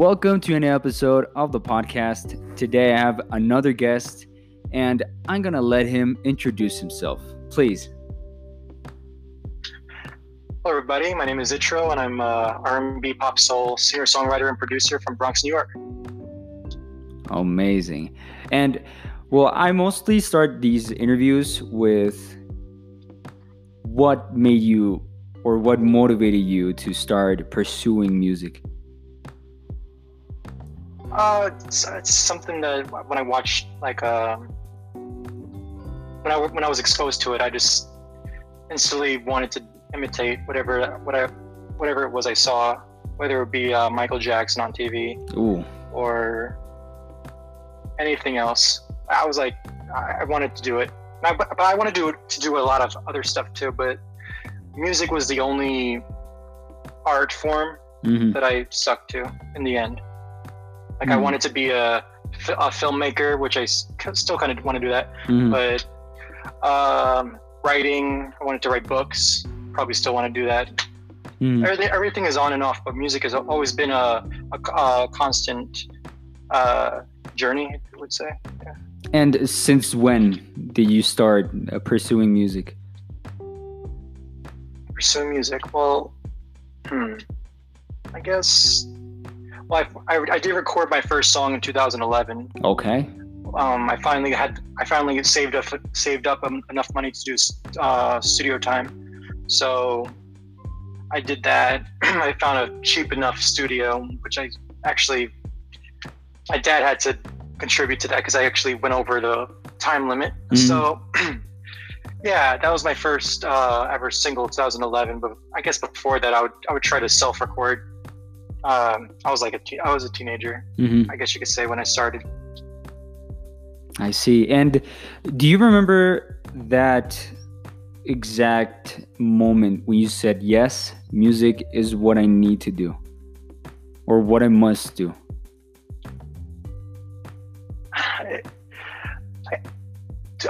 Welcome to an episode of the podcast. Today I have another guest, and I'm gonna let him introduce himself. Please. Hello, everybody. My name is Zitro, and I'm uh, a R&B pop soul singer, songwriter, and producer from Bronx, New York. Amazing. And well, I mostly start these interviews with what made you or what motivated you to start pursuing music. Uh, it's, it's something that when I watched like um, when I when I was exposed to it, I just instantly wanted to imitate whatever whatever whatever it was I saw, whether it be uh, Michael Jackson on TV Ooh. or anything else. I was like, I, wanted to do it, I, but, but I want to do to do a lot of other stuff too. But music was the only art form Mhm. that I stuck to in the end. Like I Mhm. wanted to be a, a filmmaker, which I still kind of want to do that. Mhm. But um, writing, I wanted to write books. Probably still want to do that. Mhm. Everything, everything is on and off, but music has always been a, a, a constant uh, journey. I would say. And since when did you start uh, pursuing music? Pursue music. Well, hmm. I guess. Well, I, I, I did record my first song in 2011. Okay. um, I finally had I finally saved up saved up um, enough money to do uh, studio time, so I did that. I found a cheap enough studio, which I actually my dad had to contribute to that because I actually went over the time limit. Mhm. So yeah, that was my first uh, ever single, 2011. But I guess before that, I would I would try to self record. Um, I was like a te- I was a teenager, hmm I guess you could say, when I started. I see. And do you remember that exact moment when you said, Yes, music is what I need to do or what I must do? I, I-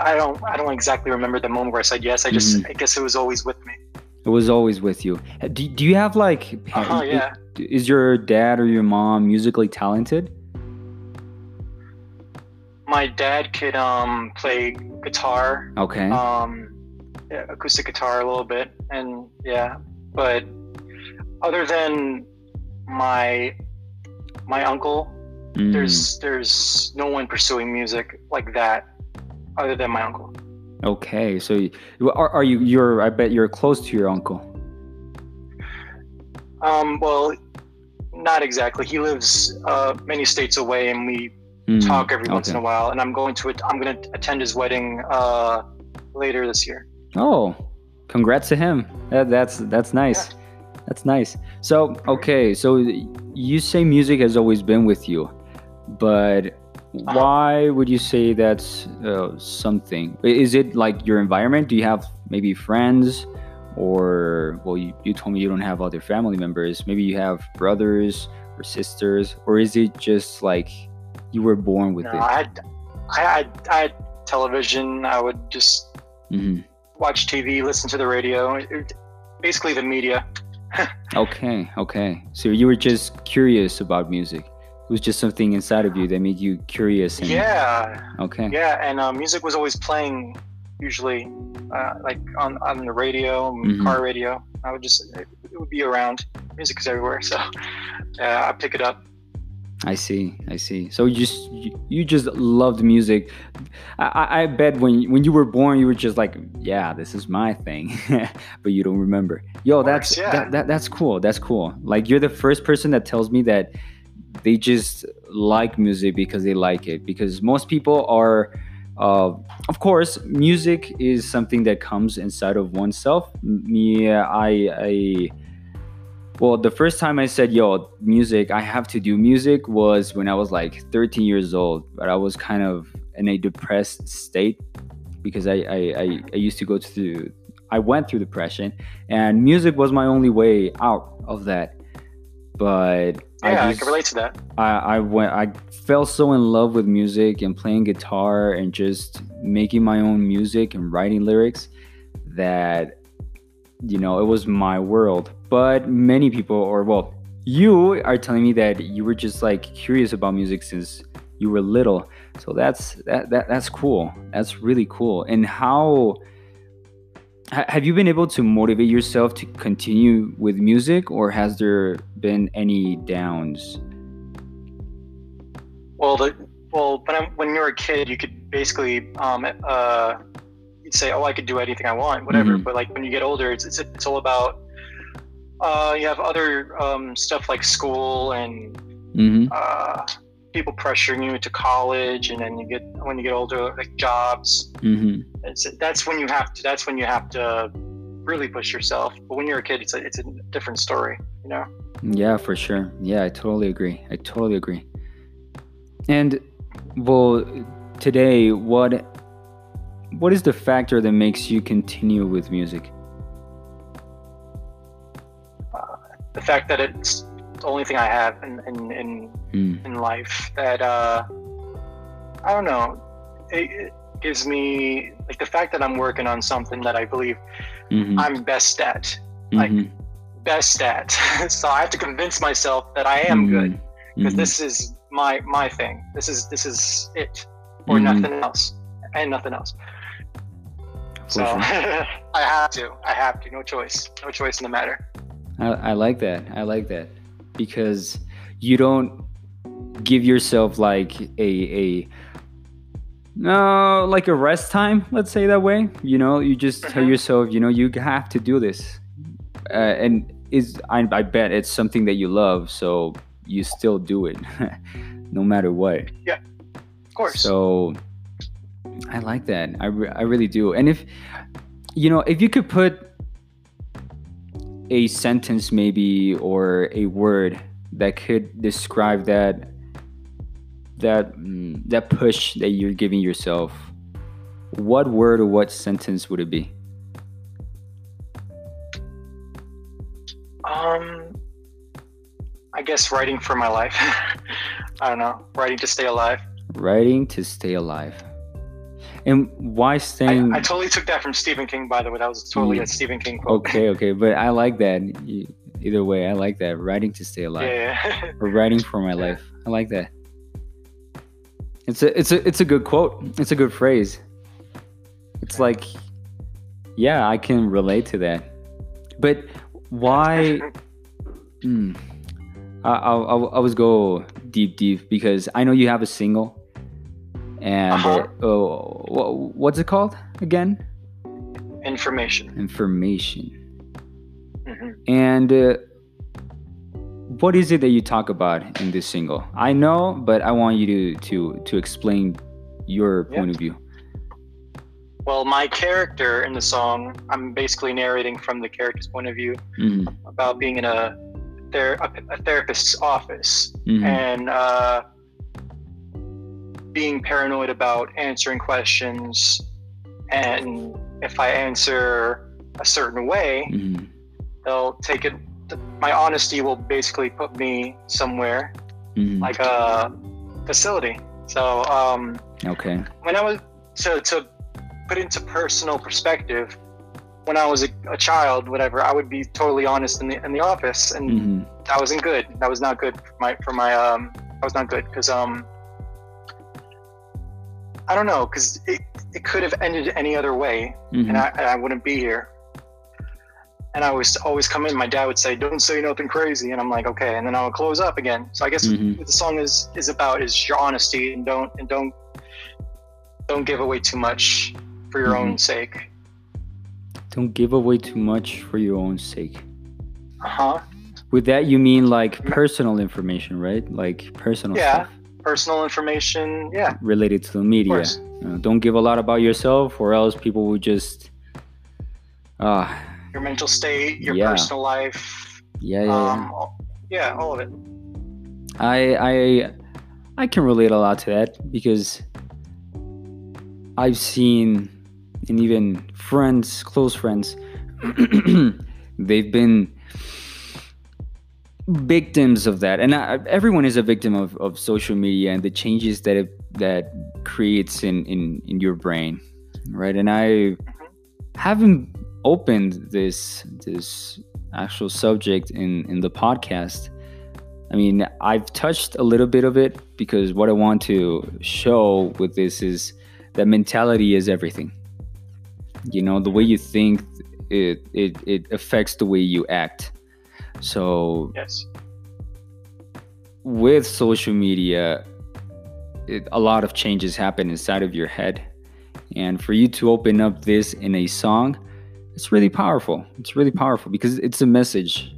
I don't I don't exactly remember the moment where I said yes. I just Mhm. I guess it was always with me. It was always with you. Do, do you have like, Uh-huh, yeah. is your dad or your mom musically talented? My dad could um play guitar, Okay. um yeah, acoustic guitar a little bit, and yeah. But other than my my uncle, Mm. there's there's no one pursuing music like that other than my uncle. Okay. So you- are, are you, you're, I bet you're close to your uncle. Um, well, not exactly. He lives uh, many states away, and we Mm, talk every once in a while, and I'm going to I'm going to attend his wedding uh, later this year. Oh, congrats to him. That, that's that's nice. That's nice. So okay, so you say music has always been with you, but why would you say that's uh, something? Is it like your environment? Do you have maybe friends, or well, you, you told me you don't have other family members. Maybe you have brothers or sisters, or is it just like you were born with No, I had, I had I had television. I would just it? hmm watch TV, listen to the radio. It- it- basically, the media. Okay, okay. So you were just curious about music. It was just something inside of you that made you curious. And, Yeah, Okay. yeah, and uh, music was always playing. Usually, uh, like on on the radio, Mhm. car radio. I would just it, it would be around. Music is everywhere, so yeah, I pick it up. I see. I see. So you just you, just loved music. I, I bet when when you were born, you were just like, yeah, this is my thing, but you don't remember. Yo, Of that's yeah. that, that that's cool. That's cool. Like you're the first person that tells me that they just like music because they like it. Because most people are, uh, of course, music is something that comes inside of oneself. Me, I I. Well, the first time I said, yo, music, I have to do music was when I was like 13 years old, but I was kind of in a depressed state because I, I, I, I used to go through, I went through depression and music was my only way out of that. But Yeah, I, just- can relate to that. I, I went I fell so in love with music and playing guitar and just making my own music and writing lyrics that you know it was my world but many people or well you are telling me that you were just like curious about music since you were little. So that's that, that that's cool. That's really cool. And how have you been able to motivate yourself to continue with music or has there been any downs well the well when, I'm, when you were a kid you could basically um, uh, you'd say oh i could do anything i want whatever Mhm. but like when you get older it's, it's, it's all about uh, you have other um, stuff like school and mm-hmm. uh, people pressuring you into college and then you get when you get older like jobs Mm-hmm. that's when you have to that's when you have to really push yourself but when you're a kid it's a, it's a different story you know Yeah, for sure. Yeah, I totally agree. I totally agree. And well, today, what what is the factor that makes you continue with music? the fact that it's the only thing i have in in, in, Mm. in life that uh i don't know it, it gives me like the fact that i'm working on something that i believe Mm-hmm. i'm best at like- Mhm. best at so i have to convince myself that i am good Mhm. because Mhm. this is my my thing. This is this is it, or Mhm. nothing else, and nothing else. So I have to. I have to. No choice. No choice in the matter. I, I like that. I like that because you don't give yourself like a a no like a rest time. Let's say that way. You know, you just tell Mhm. yourself, you know, you have to do this, uh, and is I, I bet it's something that you love, so you still do it, no matter what. Yeah of course. So I like that. I, re- I really do. And if you know, if you could put a sentence maybe or a word that could describe that that mm, that push that you're giving yourself, what word or what sentence would it be? um, I guess writing for my life. I don't know. Writing to stay alive. Writing to stay alive. And why I, staying I totally took that from Stephen King. By the way, that was totally Yeah. a Stephen King quote. Okay, okay, but I like that. Either way, I like that. Writing to stay alive. Yeah. or writing for my life. I like that. It's a it's a it's a good quote. It's a good phrase. It's like, yeah, I can relate to that. But why? Hmm, I I'll, I'll always go deep deep because I know you have a single, and Uh-huh. uh, oh, wha- what's it called again? Information. Information. hmm And uh, what is it that you talk about in this single? I know, but I want you to to to explain your Yeah. point of view. Well, my character in the song, I'm basically narrating from the character's point of view Mhm, about being in a, ther- a, a therapist's office mhm, and uh, being paranoid about answering questions. And if I answer a certain way, mhm, they'll take it. My honesty will basically put me somewhere mhm. like a facility. So um, okay. when I was to to put into personal perspective, when I was a, a child, whatever, I would be totally honest in the in the office, and Mhm, that wasn't good. That was not good for my for my um. That was not good because um. I don't know because it, it could have ended any other way, mhm. and I and I wouldn't be here. And I was always come in. My dad would say, "Don't say nothing crazy," and I'm like, "Okay." And then I would close up again. So I guess Mhm. what the song is is about is your honesty and don't and don't don't give away too much for your own sake. Don't give away too much for your own sake. Uh huh. With that, you mean like personal information, right? Like personal Yeah. stuff Personal information. Yeah. related to the media. Uh, don't give a lot about yourself, or else people will just. Ah, Your mental state. Your Yeah. personal life. yeah, yeah, yeah. Um. all- Yeah. All of it. I I I can relate a lot to that because I've seen and even friends, close friends, they've been victims of that, and I, everyone is a victim of, of social media and the changes that it that creates in in in your brain, right? And I haven't opened this this actual subject in in the podcast I mean, I've touched a little bit of it because what I want to show with this is that mentality is everything. You know, the way you think it it, it affects the way you act. So Yes. with social media, it, a lot of changes happen inside of your head. And for you to open up this in a song, it's really powerful. It's really powerful because it's a message.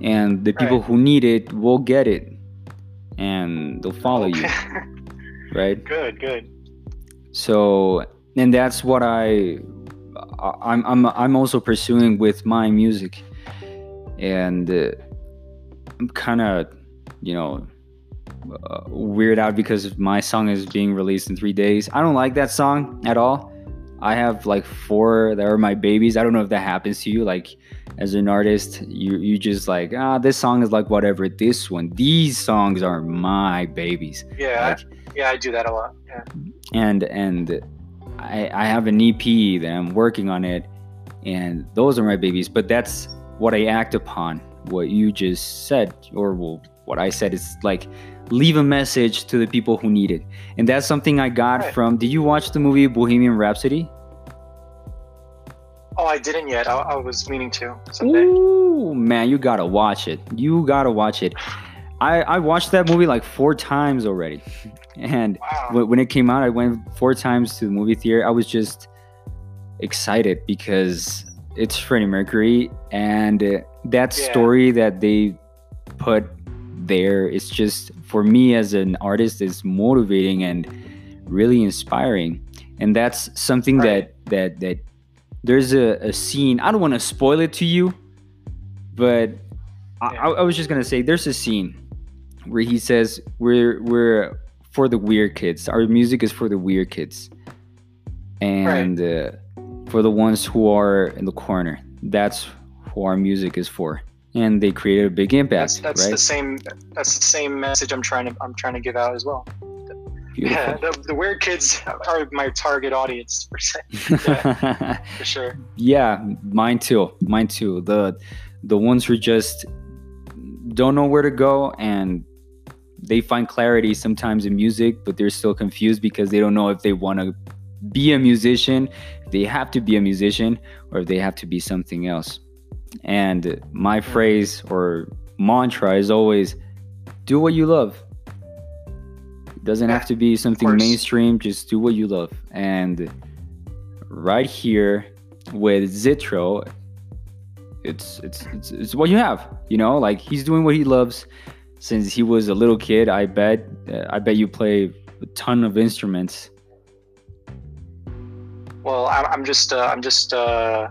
And the people who need it will get it and they'll follow you, right? good, good. So, and that's what I I- I'm I'm I'm also pursuing with my music. And uh, I'm kind of, you know, uh, weird out because my song is being released in three days. I don't like that song at all. I have like four that are my babies. I don't know if that happens to you. Like as an artist, you you just like ah, this song is like whatever. This one, these songs are my babies. Yeah, Like, yeah, I do that a lot. Yeah. and and I I have an EP that I'm working on it, and those are my babies. But that's what I act upon. What you just said, or well, what I said is like leave a message to the people who need it, and that's something I got Right. from. Did you watch the movie Bohemian Rhapsody? Oh, I didn't yet. I, I was meaning to someday. Ooh, man, you gotta watch it. You gotta watch it. I I watched that movie like four times already, and Wow. when when it came out, I went four times to the movie theater. I was just excited because it's Freddie Mercury, and uh, that Yeah. story that they put there is just for me as an artist is motivating and really inspiring. And that's something Right. that that that there's a, a scene. I don't want to spoil it to you, but I, Yeah. I, I was just gonna say there's a scene where he says we're we're for the weird kids. Our music is for the weird kids, and uh, for the ones who are in the corner. That's who our music is for. And they created a big impact, that's right? the same. That's the same message I'm trying to I'm trying to give out as well. Beautiful. Yeah, the, the weird kids are my target audience per se, for sure. yeah, mine too. Mine too. The the ones who just don't know where to go and they find clarity sometimes in music, but they're still confused because they don't know if they want to be a musician, they have to be a musician, or if they have to be something else. And my phrase or mantra is always do what you love. It doesn't have to be something mainstream, just do what you love. And right here with Zitro, it's it's it's, it's what you have, you know, like he's doing what he loves since he was a little kid. I bet uh, I bet you play a ton of instruments. Well, I'm, I'm just uh, I'm just uh,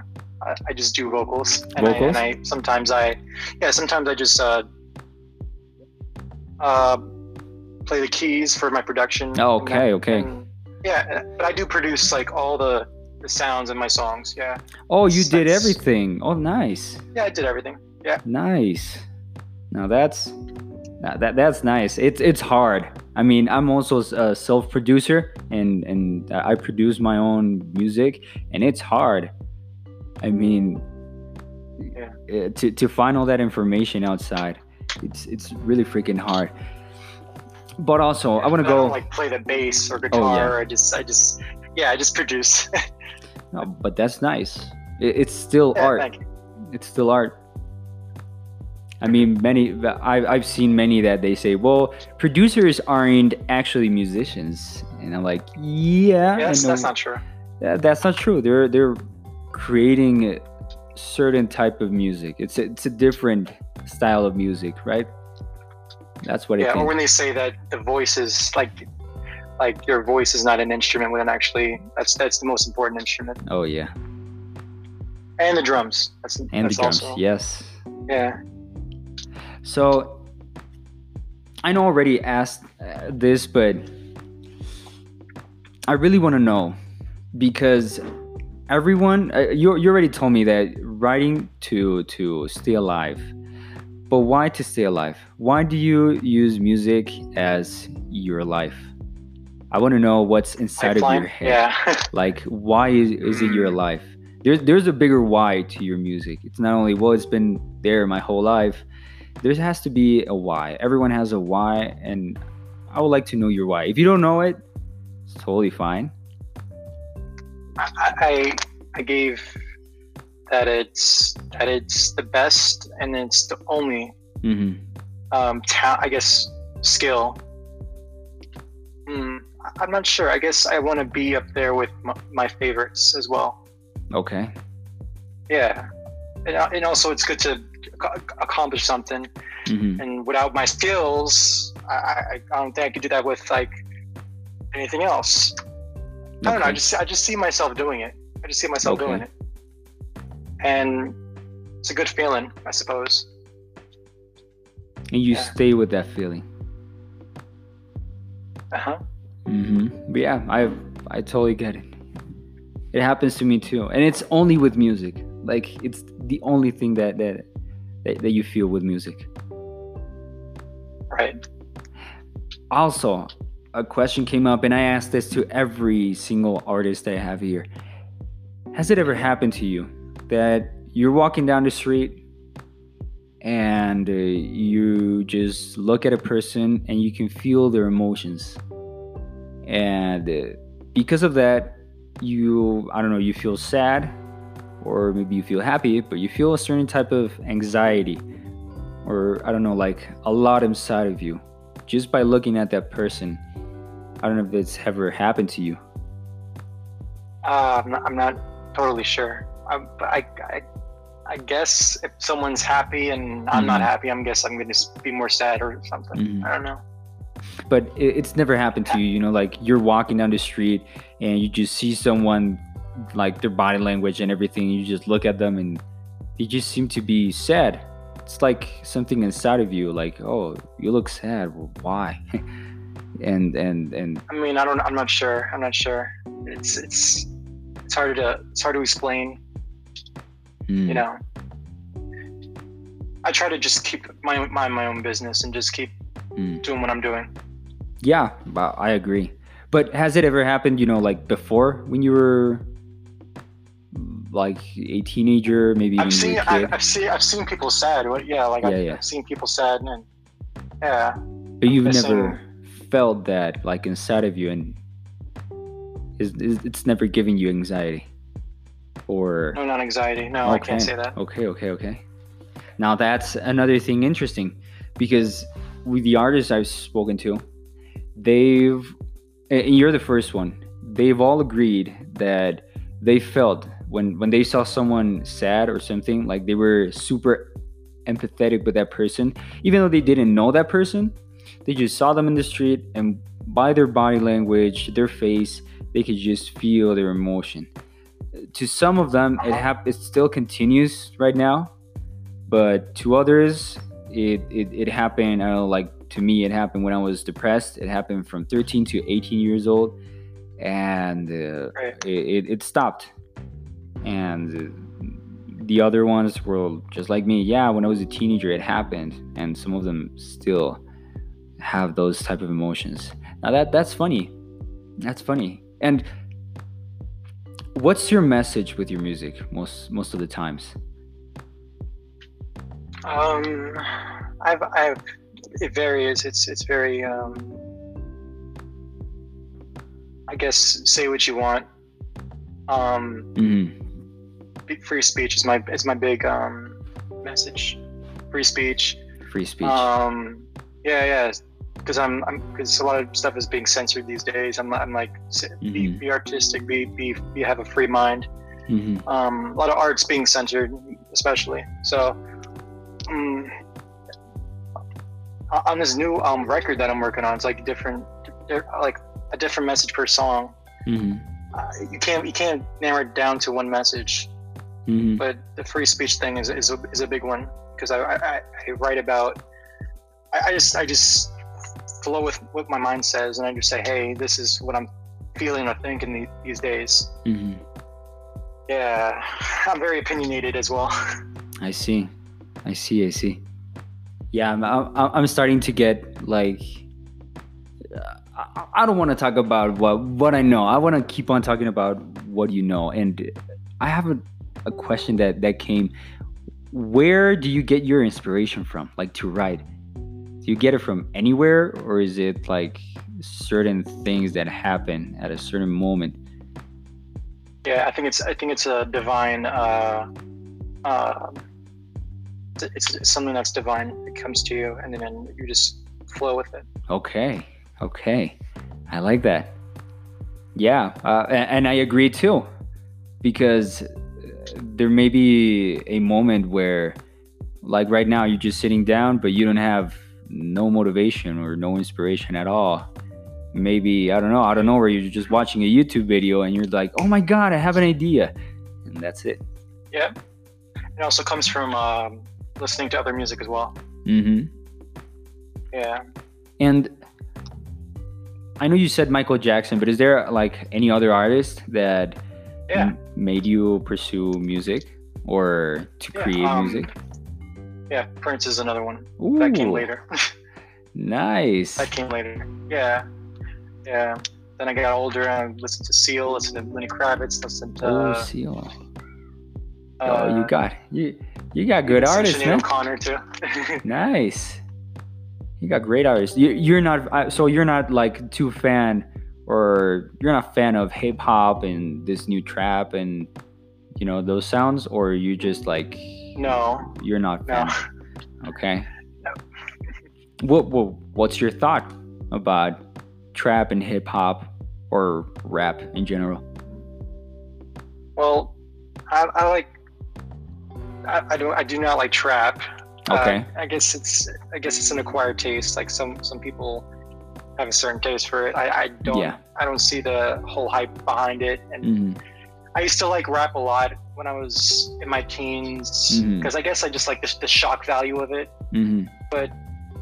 I, just do vocals, and, Vocals? I, and I sometimes I yeah sometimes I just uh, uh, play the keys for my production. Oh, okay, then- okay. and- yeah, but I do produce like all the the sounds in my songs. Yeah, Oh, you did everything. Oh, nice. yeah, I did everything. Yeah. Nice. Now that's that, that that's nice. It's it's hard. I mean, I'm also a self-producer and and I produce my own music, and it's hard. I mean, Yeah. uh, to to find all that information outside, it's it's really freaking hard. But also, I want to go. don't, like play the bass or guitar. Oh, yeah. I just I just yeah I just produce. No, but that's nice. It, it's still Yeah, art. it's still art. I mean, many I've I've seen many that they say, well, producers aren't actually musicians, and I'm like, yeah, Yeah, that's, I know. that's not true. That- that's not true. They're they're creating a certain type of music. It's a, it's a different style of music, right? That's what I Yeah, or when they say that the voice is like like your voice is not an instrument when actually that's that's the most important instrument. oh yeah, And the drums. That's and that's the drums. also Yes. yeah. So I know already asked uh, this, but I really want to know because everyone uh, you you already told me that writing to to stay alive. But why to stay alive? Why do you use music as your life? I want to know what's inside of your head. Yeah. Like, why is, is it your life? There's there's a bigger why to your music. It's not only well, it's been there my whole life. There has to be a why. Everyone has a why, and I would like to know your why. If you don't know it, it's totally fine. I I, gave that it's that it's the best and it's the only hmm um, ta- I guess skill. Mm, I'm not sure. I guess I want to be up there with my, my favorites as well. Okay. Yeah, and, and also it's good to accomplish something. hmm And without my skills, I, I, I don't think I could do that with like anything else. I don't know. I just I just see myself doing it. I just see myself Okay. doing it, and it's a good feeling, I suppose. And you Yeah. stay with that feeling. Uh huh. Mm-hmm. But yeah, I I totally get it. It happens to me too, and it's only with music. Like it's the only thing that that that, that you feel with music. Right. Also, a question came up, and I asked this to every single artist I have here. Has it ever happened to you that you're walking down the street and uh, you just look at a person and you can feel their emotions? And uh, because of that, you, I don't know, you feel sad or maybe you feel happy, but you feel a certain type of anxiety or I don't know, like a lot inside of you just by looking at that person. I don't know if it's ever happened to you. Uh, I'm, not, I'm not totally sure. I, I, I, I guess if someone's happy and I'm not Mhm. happy, I'm guess I'm gonna be more sad or something. Mhm. I don't know. But it, it's never happened to you, you know, like you're walking down the street and you just see someone, like their body language and everything. You just look at them and they just seem to be sad. It's like something inside of you, like, oh, you look sad. Well, why? and and and I mean, I don't. I'm not sure. I'm not sure. It's it's it's hard to it's hard to explain. mm, You know. I try to just keep my my my own business and just keep mm. doing what I'm doing. yeah, I agree. But has it ever happened, you know, like before when you were like a teenager, maybe I've seen I've? I've seen I've seen people sad. What- Yeah, like Yeah, I've, yeah. I've seen people sad and yeah. But you've never felt that like inside of you, and is, is it's never giving you anxiety, or No, not anxiety. No, I can't say that. Okay, okay, okay. Now that's another thing interesting, because with the artists I've spoken to, they've and you're the first one. They've all agreed that they felt when when they saw someone sad or something like they were super empathetic with that person. Even though they didn't know that person they just saw them in the street and by their body language their face they could just feel their emotion. To some of them it hap- it still continues right now but to others it, it it happened i don't know like to me it happened when i was depressed. It happened from 13 to 18 years old and uh, Right. it, it, it stopped and the other ones were just like me yeah when i was a teenager it happened and some of them still have those type of emotions now that that's funny that's funny and what's your message with your music most most of the times Um, I've I've it varies. It's it's very um. I guess say what you want. Um, mm-hmm. Free speech is my is my big um message. Free speech. free speech Um, yeah, yeah. Because I'm, I'm, because a lot of stuff is being censored these days. I'm, I'm like, s- be, be artistic, be, be, be, have a free mind. hmm Um, a lot of art's being censored, especially. So, um, on this new um record that I'm working on, it's like different, like a different message per song. hmm Uh, you can't, you can't narrow it down to one message. Hmm but the free speech thing is is a, is a big one because I, I I write about I, I just I just flow with what my mind says and I just say hey this is what I'm feeling or thinking the, these days hmm yeah I'm very opinionated as well I see, I see, I see. Yeah, I'm, I'm, I'm starting to get like. uh, I, I don't want to talk about what what I know. I want to keep on talking about what you know. And I have a, question that that came. where do you get your inspiration from? Like to write. Do you get it from anywhere or is it like certain things that happen at a certain moment? Yeah i think it's i think it's a divine uh uh it's, it's something that's divine. It comes to you and then you just flow with it. Okay okay. I like that. Yeah uh, and, and i agree too because there may be a moment where like right now you're just sitting down but you don't have no motivation or no inspiration at all. Maybe i don't know i don't know where you're just watching a youtube video and you're like oh my god i have an idea. And that's it. Yeah. It also comes from um, listening to other music as well. Mm-hmm. Yeah. And i know you said michael jackson but is there like any other artist that yeah. m- made you pursue music or to Yeah, create um, music? yeah prince is another one. That came later. Nice. That came later. Yeah. Yeah. Then i got older and I listened to seal listened to lenny kravitz listened to oh seal. uh, oh you got you you got good artists man. O'Connor too. Nice. You got great artists. You, you're not so you're not like too fan or you're not a fan of hip hop and this new trap and you know those sounds or you just like no, you're not no. Okay. No. What, what what's your thought about trap and hip hop or rap in general? Well, I, I like. I, I don't. I do not like trap. Uh, Okay. I guess it's. I guess it's an acquired taste. Like some some people have a certain taste for it. I, I don't. Yeah. I don't see the whole hype behind it. And hmm I used to like rap a lot when I was in my teens because I guess I just like the, the shock value of it. hmm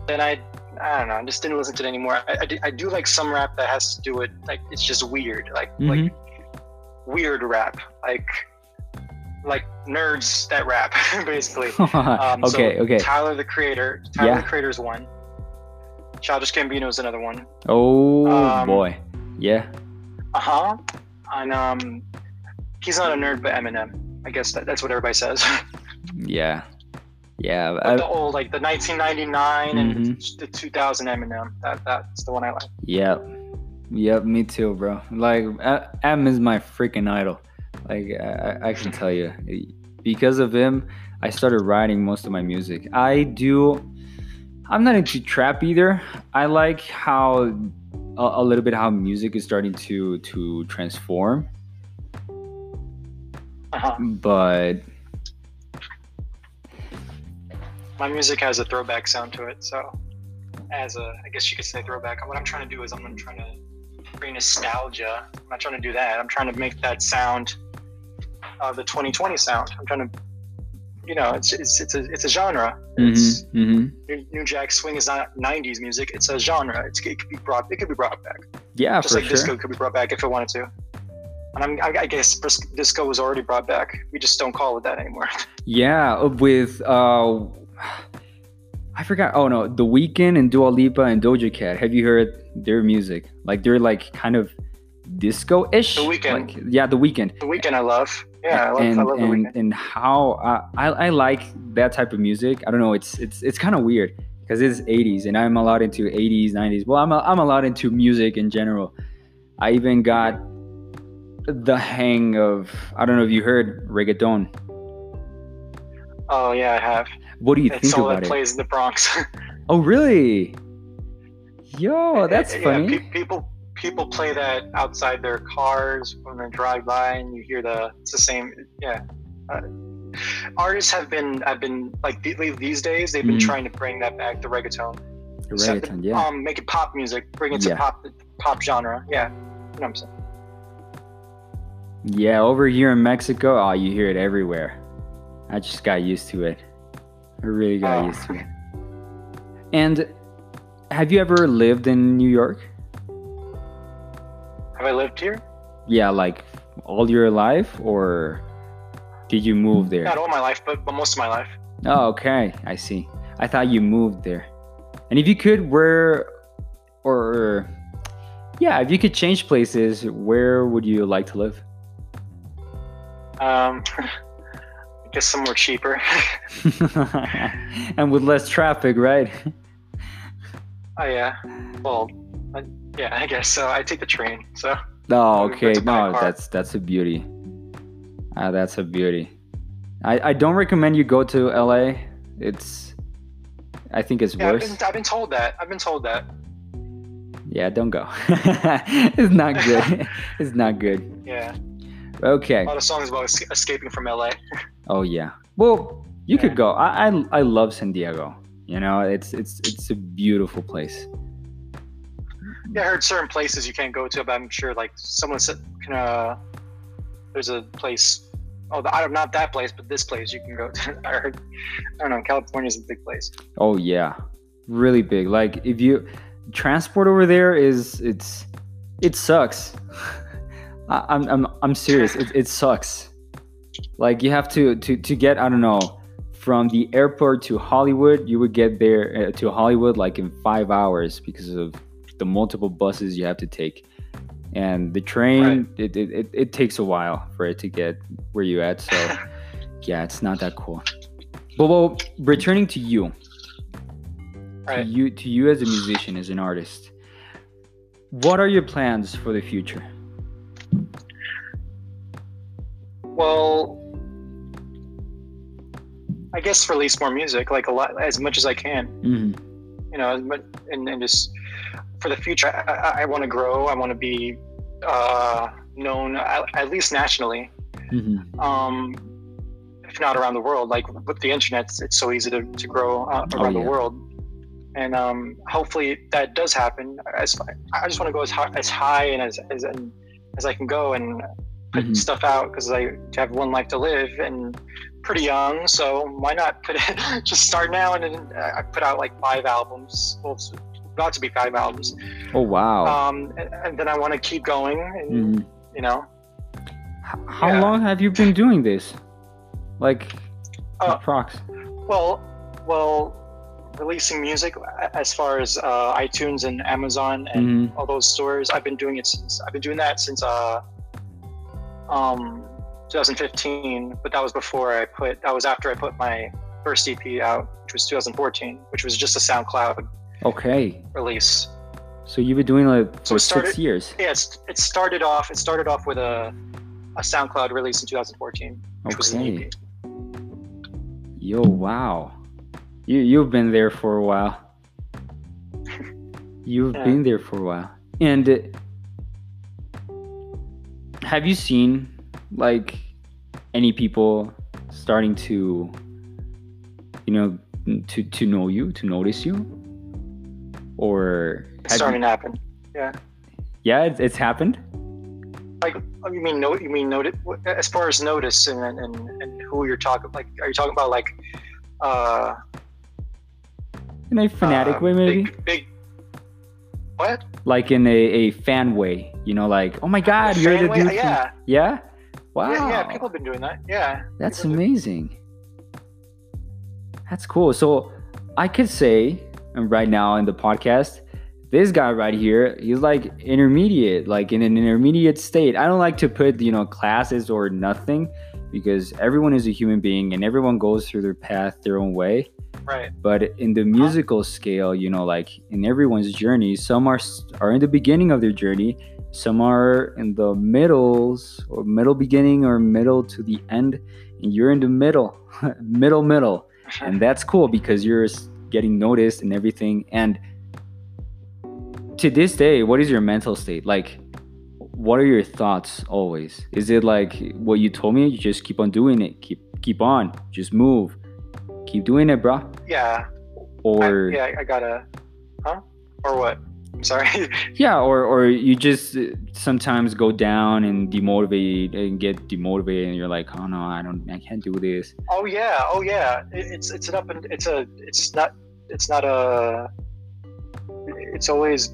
Then I. I don't know. I just didn't listen to it anymore. I, I, do, I do like some rap that has to do with like it's just weird, like like Mm-hmm. weird rap, like like nerds that rap, basically. Um, so okay. okay. Tyler the Creator, Tyler Yeah. the Creator is one. Childish Gambino is another one. Oh um, boy. Yeah. Uh huh. And um, he's not a nerd, but Eminem. I guess that, that's what everybody says. Yeah. Yeah. but I- the old, like the 1999 and Mhm. the 2000 Eminem. That that's the one I like. Yep. Yep, me too, bro. Like, M is my freaking idol. Like, I, I- I can tell you. Because of him, I started writing most of my music. I do. I'm not into trap either. I like how a, a little bit how music is starting to to transform, Uh-huh. but My music has a throwback sound to it, so as a, I guess you could say throwback. What I'm trying to do is I'm trying to bring nostalgia. I'm not trying to do that. I'm trying to make that sound, uh, the 2020 sound. I'm trying to, you know, it's it's it's a it's a genre. It's Mhm, mhm. New, New Jack Swing is not 90s music. It's a genre. It's, it could be brought. It could be brought back. yeah, Just for like sure. disco could be brought back if it wanted to. And I'm, I, I guess disco was already brought back. We just don't call it that anymore. Yeah, with uh, I forgot. Oh no, The Weeknd and Dua Lipa and Doja Cat. Have you heard their music? Like they're like kind of disco-ish. The Weeknd. Like, yeah, The Weeknd. the Weeknd I love. Yeah, I love, and I love and and how uh, I I like that type of music. I don't know. It's it's it's kind of weird because it's 80s and I'm a lot into 80s, 90s. Well, I'm a, I'm a lot into music in general. I even got the hang of I don't know if you heard reggaeton. Oh yeah, I have. What do you It's think all about that it? plays in the Bronx. Oh, really? Yo, that's Yeah, funny. pe- people people play that outside their cars when they drive by, and you hear the. It's the same. Yeah. Uh, artists have been i've been like th- these days they've been Mhm. trying to bring that back the reggaeton. Reggaeton, yeah. Um, make it pop music, bring it to Yeah. pop pop genre. Yeah. You know what I'm saying? Yeah, over here in Mexico, oh, you hear it everywhere. I just got used to it. I really got Oh. used to it. And have you ever lived in New York? Have I lived here? Yeah, like all your life, or did you move there? Not all my life, but, but most of my life. Oh, okay. I see. I thought you moved there. And if you could, where, or, yeah, if you could change places, where would you like to live? Um, I guess somewhere cheaper. and with less traffic, right? oh yeah. Well, I, yeah, I guess so. I take the train. So. Oh, okay. went to buy a No, that's that's a beauty. Ah, that's a beauty. I I don't recommend you go to LA. It's I think it's Yeah, I've worse. been, I've been told that. I've been told that. Yeah, don't go. it's not good. it's not good. Yeah. Okay. A lot of songs about escaping from LA. Oh yeah. Well, you Yeah. could go. I, I I love San Diego. You know, it's it's it's a beautiful place. I heard certain places you can't go to, but I'm sure like someone said can uh there's a place oh the, I don't not that place, but this place you can go to. I heard I don't know, California's a big place. Oh yeah, really big. Like if you transport over there is it's it sucks. I, I'm I'm I'm serious. It it sucks. Like you have to to to get I don't know from the airport to Hollywood. You would get there uh, to Hollywood like in five hours because of the multiple buses you have to take. And the train, it, it, it, it takes a while for it to get where you at. So, yeah, it's not that cool. But well, returning to you, to you to you as a musician as an artist what are your plans for the future Well I guess release more music, like a lot as much as I can. Mhm. you know, and, and just for the future, I, I, I want to grow. I want to be uh, known at, at least nationally, Mhm. um, if not around the world. Like with the internet, it's, it's so easy to, to grow uh, Oh, around yeah. the world. And um, hopefully that does happen. As I just want to go as high, as high and as as, and as I can go and put Mhm. stuff out because I have one life to live and pretty young. So why not put it, just start now and then uh, I put out like five albums. Well, about to be five albums. oh wow Um, and, and then I want to keep going and Mhm. you know. How yeah. long have you been doing this like Uh, approx Well, well, releasing music as far as uh, iTunes and Amazon and Mhm. all those stores. I've been doing it since I've been doing that since uh, um, 2015. But that was before I put. That was after I put my first EP out, which was 2014, which was just a SoundCloud okay release. so you've been doing it So for started- six years Yeah, it started off. It started off with a a SoundCloud release in 2014, which was an okay EP. yo wow you you've been there for a while you've Yeah. been there for a while and have you seen like any people starting to you know to to know you to notice you or It's starting you, to happen. yeah it's, it's happened Like, oh, you mean note? You mean note? As far as notice and and, and who you're talking, like, are you talking about like, uh, in a fanatic uh, way maybe Big, big. What? like in a, a fan way you know like oh my god The you're the dude Yeah. yeah wow Yeah, yeah. People have been doing that. Yeah. That's People amazing. That's cool. So I could say right now in the podcast, this guy right here, he's like intermediate, like in an intermediate state. I don't like to put, you know, classes or nothing because everyone is a human being and everyone goes through their path their own way. Right. But in the musical scale, you know, like in everyone's journey, some are are in the beginning of their journey, some are in the middles or middle beginning or middle to the end, and you're in the middle, middle, middle, and that's cool because you're getting noticed and everything. And to this day, what is your mental state like? What are your thoughts always? Is it like what you told me? You just keep on doing it, keep keep on, just move, keep doing it, bro. Yeah. Or I, yeah. I gotta. Huh? Or what? Sorry. Yeah, or or you just uh, sometimes go down and demotivate and get demotivated, and you're like, oh no, I don't, I can't do this. oh yeah. Oh yeah. It, it's it's an up and it's a it's not it's not a. It's always.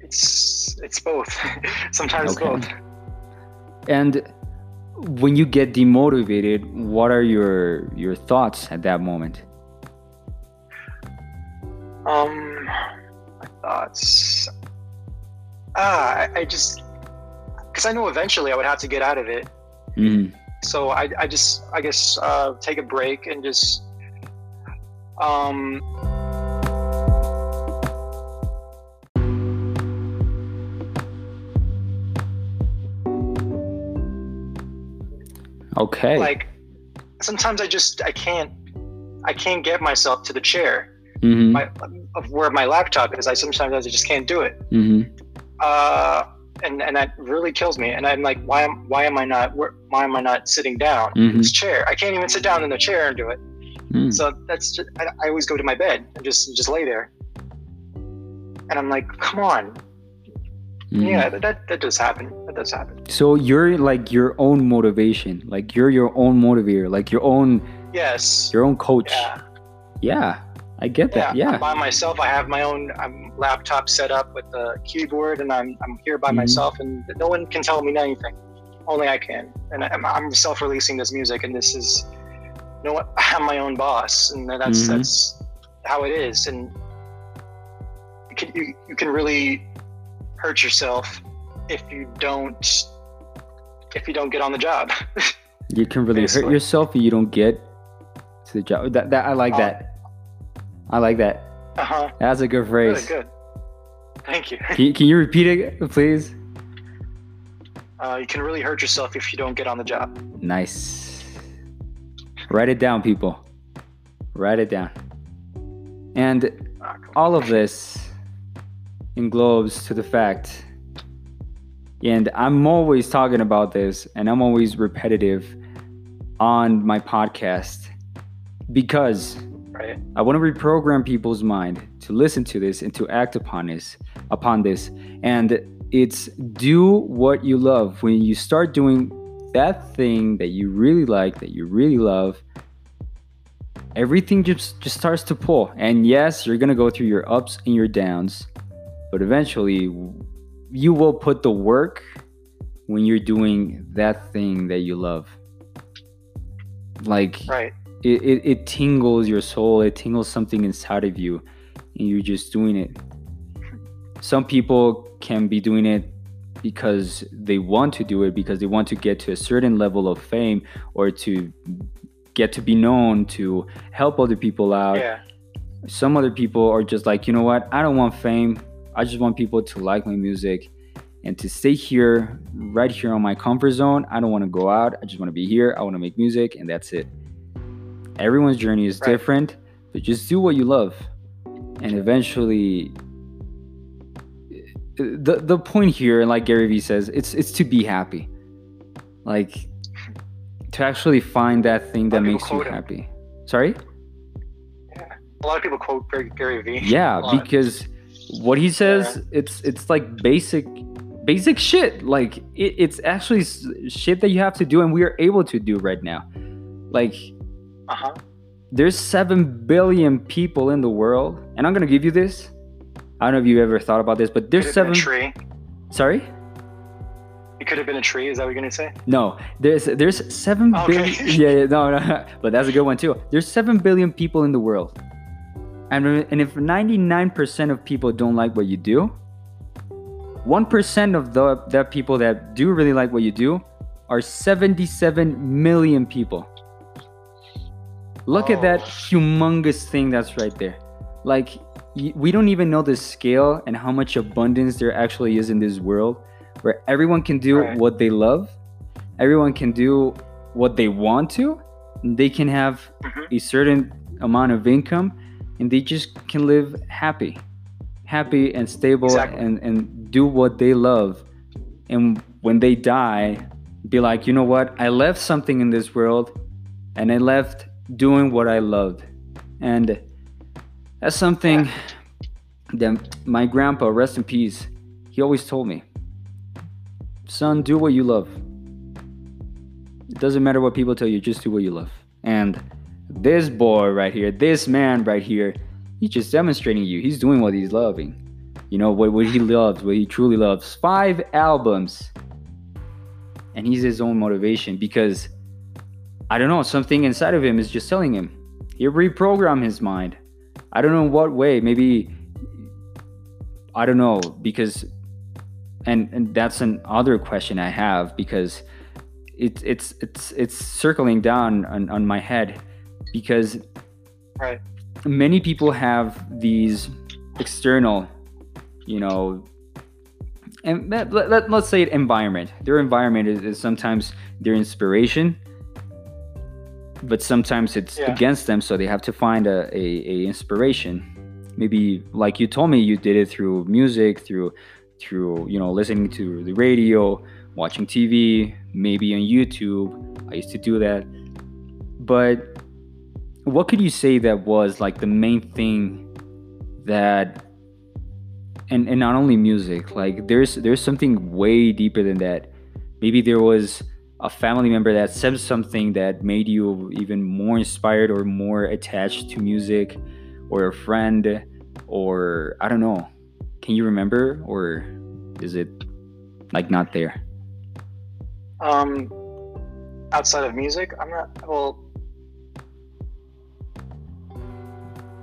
It's it's both. Sometimes Okay. both. And when you get demotivated, what are your your thoughts at that moment? Um, thoughts. Ah, I, I just because I know eventually I would have to get out of it, Mhm. so I, I just I guess uh, take a break and just um, Okay. like sometimes I just I can't I can't get myself to the chair mm-hmm. my, of where my laptop is. I sometimes I just can't do it. mm-hmm. Uh, and and that really kills me. And I'm like, why am why am I not where, why am I not sitting down in Mhm. this chair? I can't even sit down in the chair and do it. Mm. So that's just, I, I always go to my bed and just just lay there. And I'm like, come on, Mhm. yeah, that, that that does happen. That does happen. So you're like your own motivation. Like you're your own motivator. Like your own Yes. your own coach. Yeah. Yeah, I get that. I'm Yeah. by myself. I have my own um, laptop set up with the keyboard, and I'm I'm here by Mhm. myself, and no one can tell me anything. Only I can, and I'm, I'm self-releasing this music, and this is, you know what? I'm my own boss, and that's Mhm. that's how it is, and you can you, you can really hurt yourself if you don't if you don't get on the job. You can really hurt yourself if you don't get to the job. That, that I like that. I like that. uh huh. That's a good Really phrase. good. Thank you. Can, can you repeat it, please? Uh, you can really hurt yourself if you don't get on the job. Nice. Write it down, people. Write it down. And all of this englobes to the fact and i'm always talking about this and i'm always repetitive on my podcast because Right. i want to reprogram people's mind to listen to this and to act upon this upon this and it's do what you love when you start doing that thing that you really like that you really love everything just just starts to pull and yes you're gonna go through your ups and your downs but eventually you will put the work when you're doing that thing that you love like Right. It, it, it tingles your soul it tingles something inside of you and you're just doing it. Some people can be doing it because they want to do it because they want to get to a certain level of fame or to get to be known to help other people out. Yeah. some other people are just like you know what? I don't want fame. I just want people to like my music and to stay here right here on my comfort zone. I don't want to go out. I just want to be here. I want to make music and that's it everyone's journey is Right. different but just do what you love. And eventually the the point here and like gary vee says it's it's to be happy. Like to actually find that thing that makes you quote him. happy. Sorry? A lot of people quote Gary, Vee. yeah because what he says it's it's like basic basic shit. Like it, it's actually shit that you have to do and we are able to do right now. Like Uh huh. there's 7 billion people in the world and i'm gonna give you this i don't know if you ever thought about this but there's Could have been seven a tree. sorry It could have been a tree. Is that what you're gonna say? no there's there's 7 billion. Okay. yeah, yeah no no but that's a good one too there's 7 billion people in the world and, and if 99% of people don't like what you do 1% of the that people that do really like what you do are 77 million people look at that Oh. humongous thing that's right there like we don't even know the scale and how much abundance there actually is in this world where everyone can do Right. what they love everyone can do what they want to and they can have Mhm. a certain amount of income and they just can live happy happy and stable Exactly. and and do what they love and when they die be like you know what i left something in this world and i left doing what i loved. And that's something that my grandpa rest in peace he always told me. Son do what you love. It doesn't matter what people tell you just do what you love. And this boy right here this man right here he's just demonstrating you. He's doing what he's loving. You know what, what he loves what he truly loves. Five albums. And he's his own motivation because i don't know something inside of him is just telling him. He reprogrammed his mind. I don't know in what way maybe i don't know because and and that's an other question i have because it's it's it's it's circling down on, on my head because Right. many people have these external you know and let, let, let, us say it environment. Their environment is, is sometimes their inspiration but sometimes it's Yeah. against them so they have to find a, a, a inspiration. Maybe like you told me you did it through music through through you know listening to the radio watching tv maybe on youtube. I used to do that. But what could you say that was like the main thing that and and not only music like there's there's something way deeper than that. Maybe there was a family member that said something that made you even more inspired or more attached to music or a friend or i don't know can you remember or is it like not there Um, outside of music, I'm not. Well,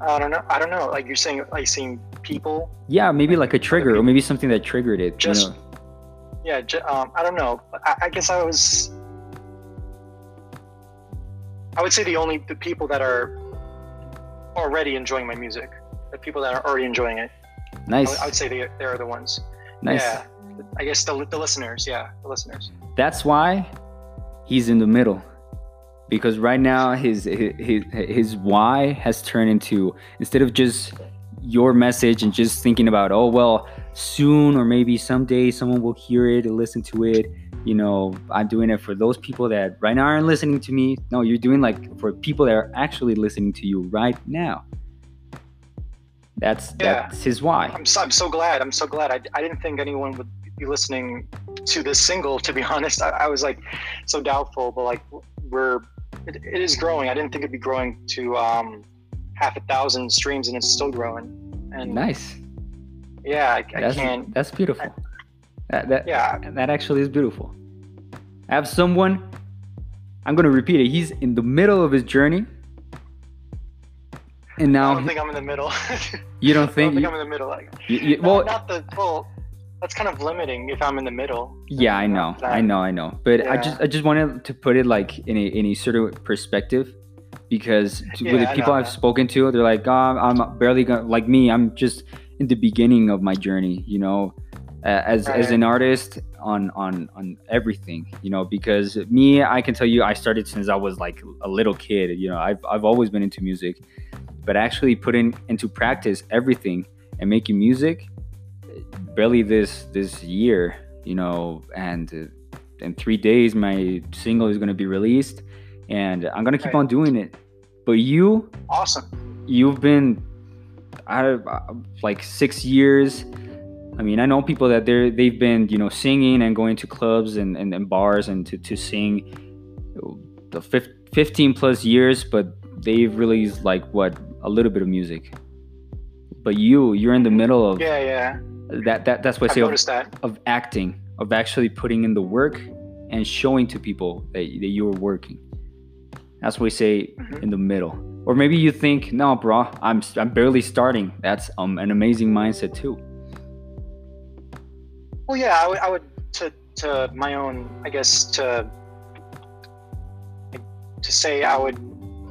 I don't know. I don't know. Like you're saying, like seeing people. yeah maybe like a trigger or maybe something that triggered it Just- you know? Yeah. Um, I don't know. I, I guess I was. I would say the only the people that are already enjoying my music, the people that are already enjoying it. I nice would, I would say they they are the ones. nice Yeah. I guess the the listeners. Yeah, the listeners. That's why he's in the middle. Because right now his his his why has turned into instead of just your message and just thinking about oh well soon or maybe someday someone will hear it and listen to it you know i'm doing it for those people that right now aren't listening to me no you're doing like for people that are actually listening to you right now that's Yeah. that's his why I'm so, I'm so glad. I'm so glad. I, I didn't think anyone would be listening to this single. To be honest, I, I was like so doubtful. But like we're it, it is growing. I didn't think it'd be growing to um, half a thousand streams, and it's still growing. And nice yeah, I, I that's, can't. that's beautiful that, that, Yeah, that actually is beautiful. I have someone, I'm going to repeat it. He's in the middle of his journey. And now. I don't think I'm in the middle. you don't I don't think, think you, I'm in the middle. Like, you- you- well, well, not the well. That's kind of limiting if I'm in the middle. yeah, I know, I know, I know. But I just, I just wanted to put it like in a, in a sort of perspective because to, with the people I've yeah. spoken to, they're like, oh, I'm barely gonna, like me, I'm just in the beginning of my journey, you know, uh, as, as an artist on, on, on everything, you know, because me, I can tell you, I started since I was like a little kid, you know, I've, I've always been into music, but actually putting into practice everything and making music barely this, this year, you know, and uh, in three days, my single is going to be released and I'm going to keep Right. on doing it. But you, Awesome. you've been out of uh, like six years. I mean, I know people that they're they've been you know singing and going to clubs and, and, and bars and to, to sing the fif- 15 plus years, but they've released like what a little bit of music. But you, you're in the middle of Yeah, yeah. that. That that's what I say of, that. of acting, of actually putting in the work and showing to people that, that you're working. That's what we say Mhm. in the middle. Or maybe you think, no, bro, I'm I'm barely starting. That's um, an amazing mindset too. Well, yeah, I would, I would to to my own, I guess to to say I would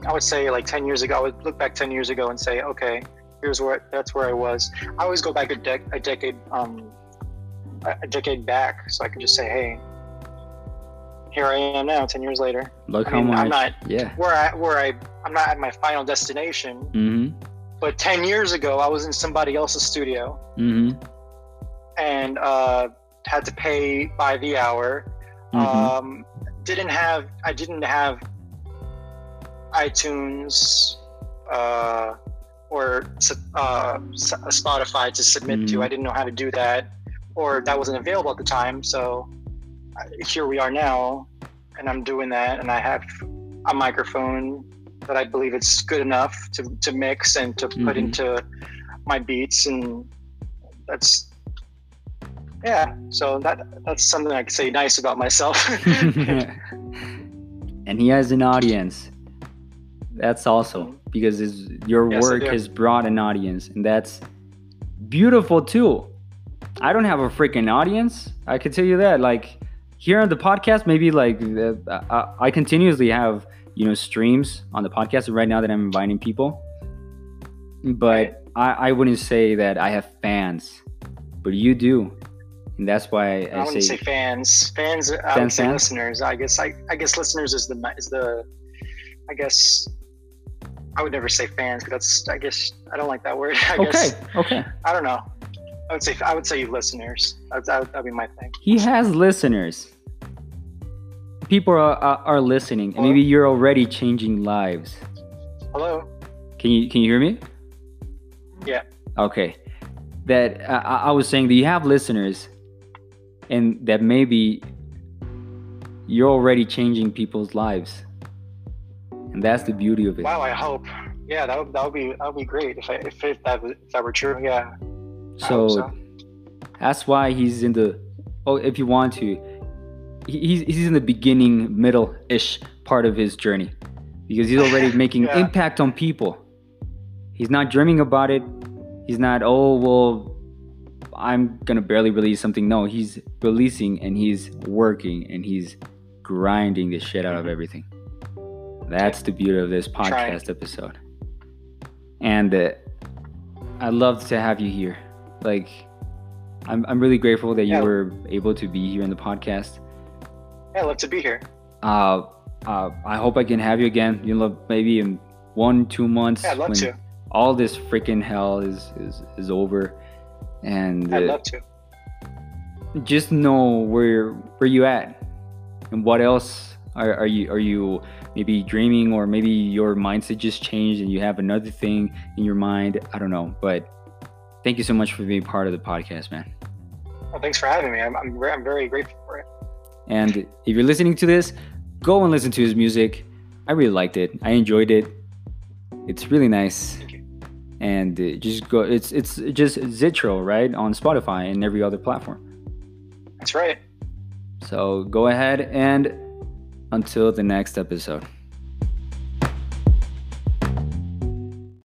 I would say like ten years ago, I would look back ten years ago and say, okay, here's where that's where I was. I always go back a, dec- a decade um a decade back, so I can just say, hey, here I am now, ten years later, Look I how mean, much. I'm not- yeah. where I where I I'm not at my final destination, Mm-hmm. but ten years ago I was in somebody else's studio Mm-hmm. and uh, had to pay by the hour. Mhm. Um, didn't have I didn't have iTunes uh, or uh, Spotify to submit to. I didn't know how to do that, or that wasn't available at the time. So here we are now, and I'm doing that, and I have a microphone that I believe it's good enough to, to mix and to put Mhm. into my beats, and that's yeah. So that that's something I could say nice about myself. and he has an audience. That's also because his, your Yes, work has brought an audience, and that's beautiful too. I don't have a freaking audience. I can tell you that. Like here on the podcast, maybe like uh, I, I continuously have you know streams on the podcast right now that I'm inviting people, but I, I wouldn't say that I have fans, but you do, and that's why I, I wouldn't say, say fans. Fans, I would Fans, say fans? listeners. I guess I, I guess listeners is the is the, I guess. I would never say fans because that's. I guess I don't like that word. I okay, guess okay. I don't know. I would say I would say you listeners. That would, that would that'd be my thing. He has listeners. People are, are, listening, and Hello? maybe you're already changing lives. Hello. Can you can you hear me? Yeah. Okay. That uh, I was saying that you have listeners, and that maybe you're already changing people's lives, and that's the beauty of it. Wow. I hope. Yeah, that would that would be that would be great if I, if, if that if that were true. Yeah. So, so. that's why he's in the. Oh, if you want to, he's he's in the beginning, middle ish part of his journey, because he's already making Yeah. impact on people. He's not dreaming about it. He's not. Oh well, I'm gonna barely release something. No, he's releasing and he's working and he's grinding the shit out of everything. That's the beauty of this podcast episode. And uh, I'd love to have you here. Like, I'm, I'm really grateful that you Yeah. were able to be here in the podcast. Yeah, love to be here. Uh, uh, I hope I can have you again. You know, maybe in one, two months Yeah, I'd love to. all this freaking hell is is, is over, and I'd uh, love to. just know where where you at and what else are, are you are you maybe dreaming or maybe your mindset just changed and you have another thing in your mind i don't know but thank you so much for being part of the podcast man Well, thanks for having me. I'm I'm, very- I'm very grateful for it. And if you're listening to this go and listen to his music i really liked it i enjoyed it it's really nice and just go it's it's just zitro right on spotify and every other platform That's right. So go ahead and until the next episode.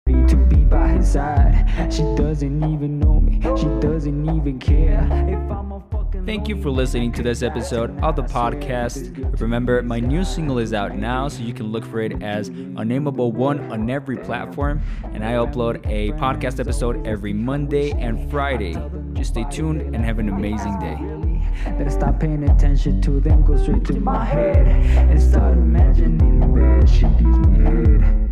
To be by his side, she doesn't even know me, she doesn't even care. If I'm a fucking Thank you for listening to this episode of the podcast. Remember, my new single is out now, so you can look for it as Unnameable One on every platform. And I upload a podcast episode every Monday and Friday. Just stay tuned and have an amazing day. Better stop paying attention to them, go straight to my head and start imagining that shit is my head.